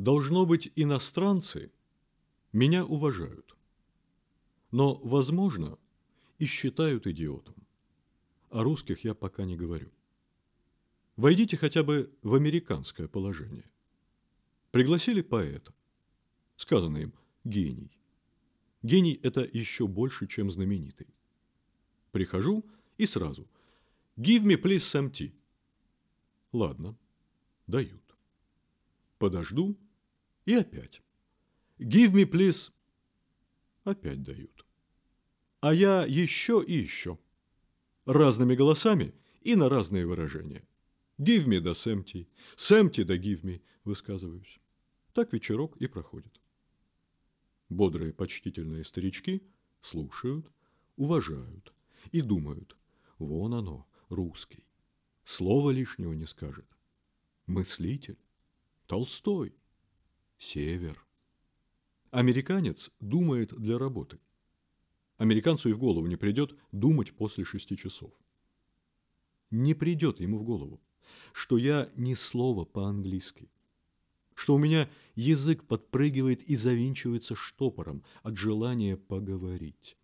Должно быть, иностранцы меня уважают. Но, возможно, и считают идиотом. О русских я пока не говорю. Войдите хотя бы в американское положение. Пригласили поэта. Сказано им «гений». Гений – это еще больше, чем знаменитый. Прихожу и сразу «Give me, please, some tea». Ладно, дают. Подожду и опять. «Give me, please». Опять дают. А я еще и еще. Разными голосами и на разные выражения. «Give me да сэмти», «сэмти да give me» высказываюсь. Так вечерок и проходит. Бодрые почтительные старички слушают, уважают и думают, вон оно, русский, слова лишнего не скажет. Мыслитель, Толстой, Север. Американец думает для работы. Американцу и в голову не придет думать после шести часов. Не придет ему в голову, что я ни слова по-английски – что у меня язык подпрыгивает и завинчивается штопором от желания поговорить.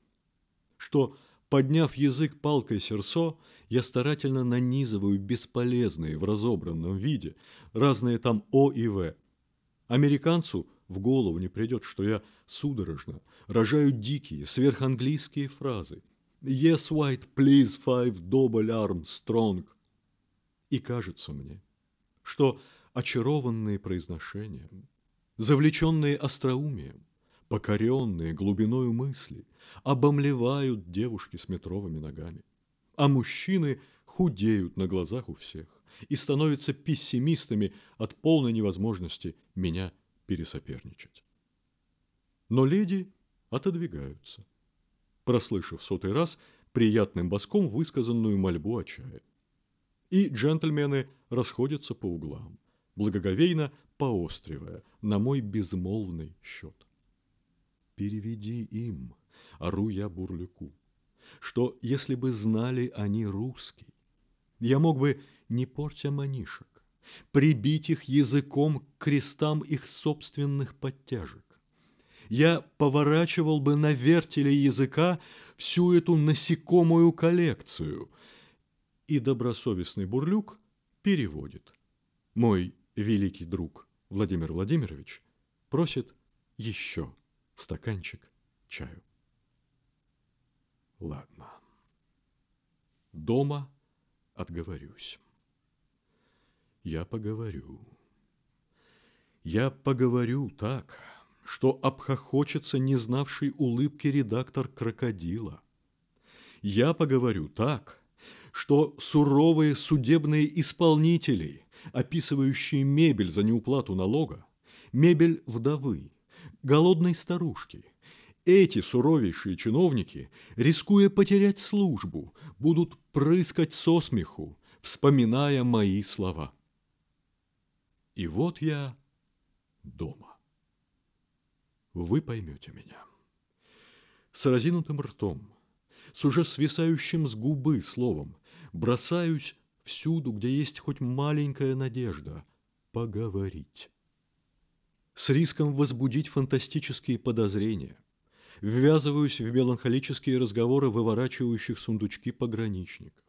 Что, подняв язык палкой серсо, я старательно нанизываю бесполезные в разобранном виде разные там О и В. Американцу в голову не придет, что я судорожно рожаю дикие, сверханглийские фразы. «Yes, white, please, five, double arm, strong». И кажется мне, что очарованные произношением, завлеченные остроумием, покоренные глубиною мысли, обомлевают девушки с метровыми ногами, а мужчины худеют на глазах у всех и становятся пессимистами от полной невозможности меня пересоперничать. Но леди отодвигаются, прослышав сотый раз приятным боском высказанную мольбу о чае. И джентльмены расходятся по углам благоговейно поостривая на мой безмолвный счет. Переведи им, ору я бурлюку, что если бы знали они русский, я мог бы, не портя манишек, прибить их языком к крестам их собственных подтяжек. Я поворачивал бы на вертеле языка всю эту насекомую коллекцию. И добросовестный бурлюк переводит. Мой великий друг Владимир Владимирович просит еще стаканчик чаю. Ладно. Дома отговорюсь. Я поговорю. Я поговорю так, что обхохочется не знавший улыбки редактор крокодила. Я поговорю так, что суровые судебные исполнители – описывающие мебель за неуплату налога, мебель вдовы, голодной старушки. Эти суровейшие чиновники, рискуя потерять службу, будут прыскать со смеху, вспоминая мои слова. И вот я дома. Вы поймете меня. С разинутым ртом, с уже свисающим с губы словом, бросаюсь всюду, где есть хоть маленькая надежда, поговорить. С риском возбудить фантастические подозрения. Ввязываюсь в меланхолические разговоры выворачивающих сундучки пограничников.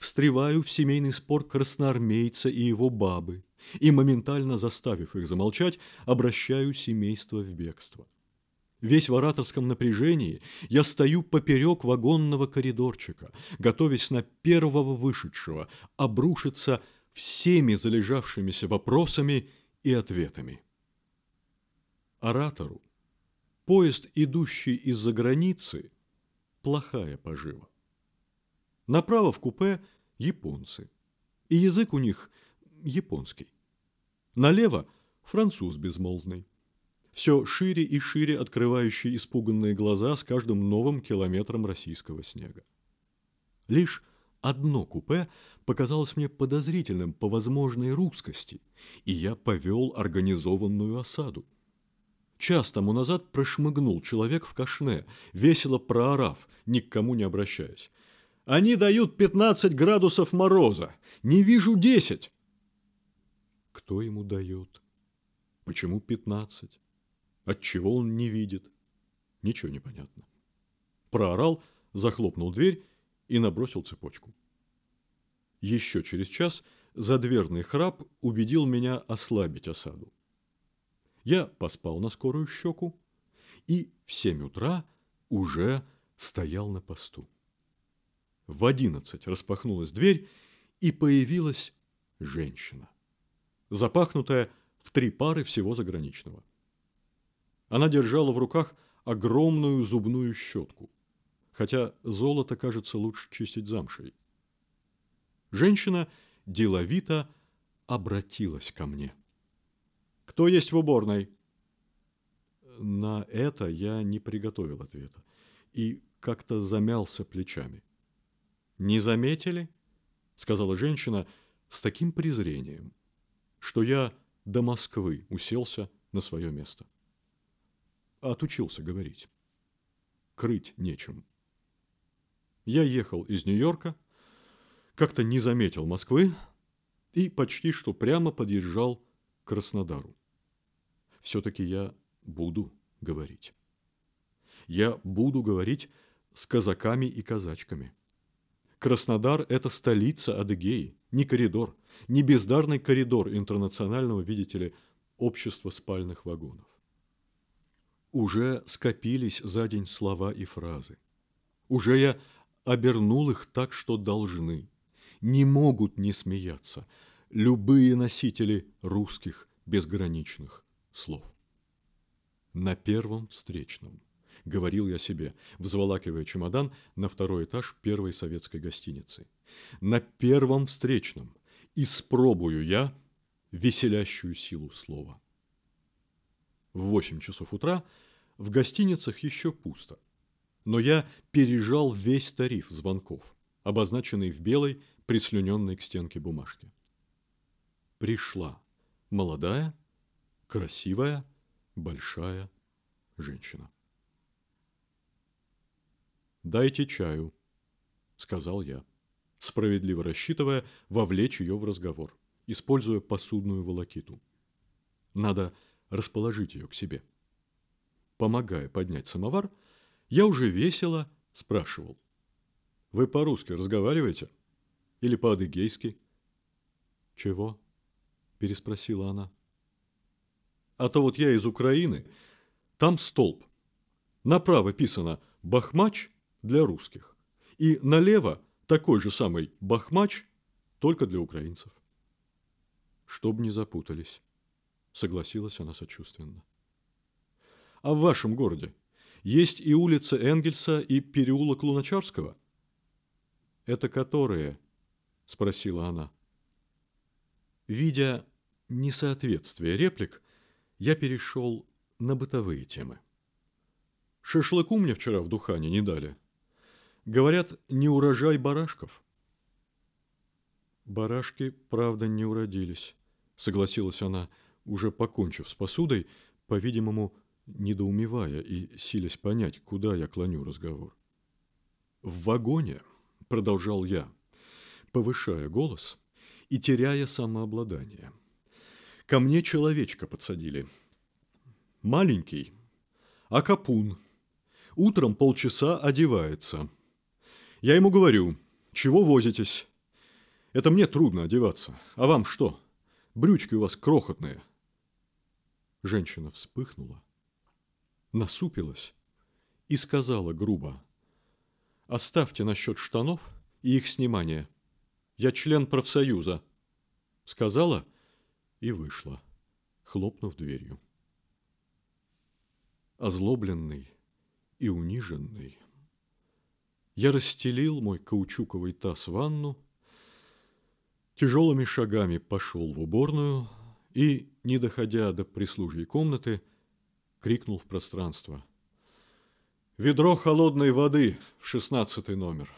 Встреваю в семейный спор красноармейца и его бабы и, моментально заставив их замолчать, обращаю семейство в бегство. Весь в ораторском напряжении я стою поперек вагонного коридорчика, готовясь на первого вышедшего обрушиться всеми залежавшимися вопросами и ответами. Оратору поезд, идущий из-за границы, плохая пожива. Направо в купе японцы, и язык у них японский. Налево француз безмолвный все шире и шире открывающие испуганные глаза с каждым новым километром российского снега. Лишь одно купе показалось мне подозрительным по возможной русскости, и я повел организованную осаду. Час тому назад прошмыгнул человек в кашне, весело проорав, ни к кому не обращаясь. «Они дают 15 градусов мороза! Не вижу 10!» Кто ему дает? Почему пятнадцать? Отчего он не видит? Ничего не понятно. Проорал, захлопнул дверь и набросил цепочку. Еще через час задверный храп убедил меня ослабить осаду. Я поспал на скорую щеку и в семь утра уже стоял на посту. В одиннадцать распахнулась дверь, и появилась женщина, запахнутая в три пары всего заграничного. Она держала в руках огромную зубную щетку, хотя золото, кажется, лучше чистить замшей. Женщина деловито обратилась ко мне. «Кто есть в уборной?» На это я не приготовил ответа и как-то замялся плечами. «Не заметили?» – сказала женщина с таким презрением, что я до Москвы уселся на свое место. Отучился говорить. Крыть нечем. Я ехал из Нью-Йорка, как-то не заметил Москвы и почти что прямо подъезжал к Краснодару. Все-таки я буду говорить. Я буду говорить с казаками и казачками. Краснодар – это столица Адыгеи, не коридор, не бездарный коридор интернационального, видите ли, общества спальных вагонов. Уже скопились за день слова и фразы. Уже я обернул их так, что должны. Не могут не смеяться любые носители русских безграничных слов. На первом встречном – говорил я себе, взволакивая чемодан на второй этаж первой советской гостиницы. На первом встречном испробую я веселящую силу слова. В восемь часов утра в гостиницах еще пусто, но я пережал весь тариф звонков, обозначенный в белой, прислюненной к стенке бумажке. Пришла молодая, красивая, большая женщина. «Дайте чаю», – сказал я, справедливо рассчитывая вовлечь ее в разговор, используя посудную волокиту. Надо расположить ее к себе. Помогая поднять самовар, я уже весело спрашивал. «Вы по-русски разговариваете? Или по-адыгейски?» «Чего?» – переспросила она. «А то вот я из Украины. Там столб. Направо писано «Бахмач», для русских. И налево такой же самый бахмач, только для украинцев. Чтоб не запутались, согласилась она сочувственно. А в вашем городе есть и улица Энгельса, и переулок Луначарского? Это которые? Спросила она. Видя несоответствие реплик, я перешел на бытовые темы. Шашлыку мне вчера в Духане не дали. Говорят, не урожай барашков. Барашки, правда, не уродились, согласилась она, уже покончив с посудой, по-видимому, недоумевая и силясь понять, куда я клоню разговор. В вагоне, продолжал я, повышая голос и теряя самообладание. Ко мне человечка подсадили. Маленький, а капун. Утром полчаса одевается – я ему говорю, чего возитесь? Это мне трудно одеваться. А вам что? Брючки у вас крохотные. Женщина вспыхнула, насупилась и сказала грубо. Оставьте насчет штанов и их снимания. Я член профсоюза. Сказала и вышла, хлопнув дверью. Озлобленный и униженный, я расстелил мой каучуковый таз в ванну, тяжелыми шагами пошел в уборную и, не доходя до прислужьей комнаты, крикнул в пространство. «Ведро холодной воды в шестнадцатый номер!»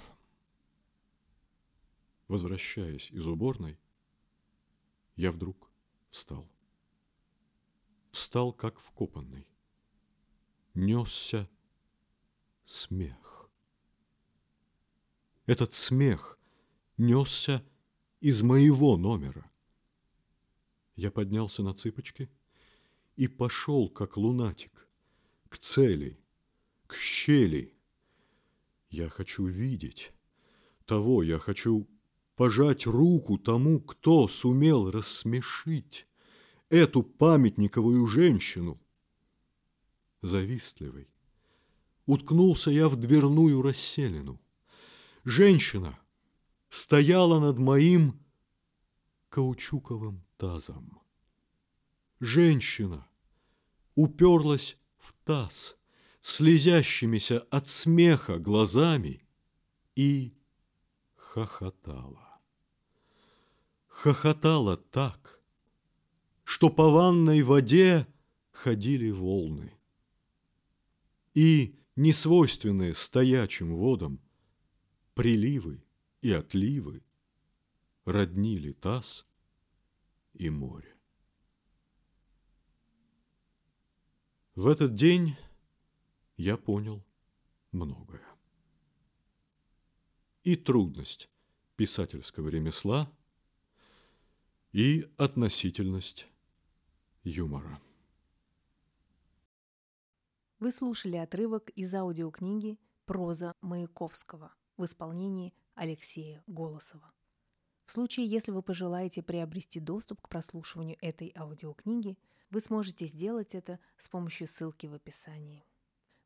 Возвращаясь из уборной, я вдруг встал. Встал, как вкопанный. Несся смех. Этот смех несся из моего номера. Я поднялся на цыпочки и пошел, как лунатик, к цели, к щели. Я хочу видеть того, я хочу пожать руку тому, кто сумел рассмешить эту памятниковую женщину. Завистливый, уткнулся я в дверную расселину. Женщина стояла над моим каучуковым тазом. Женщина уперлась в таз слезящимися от смеха глазами и хохотала. Хохотала так, что по ванной воде ходили волны. И несвойственные стоячим водам приливы и отливы роднили таз и море. В этот день я понял многое. И трудность писательского ремесла, и относительность юмора. Вы слушали отрывок из аудиокниги «Проза Маяковского» в исполнении Алексея Голосова. В случае, если вы пожелаете приобрести доступ к прослушиванию этой аудиокниги, вы сможете сделать это с помощью ссылки в описании.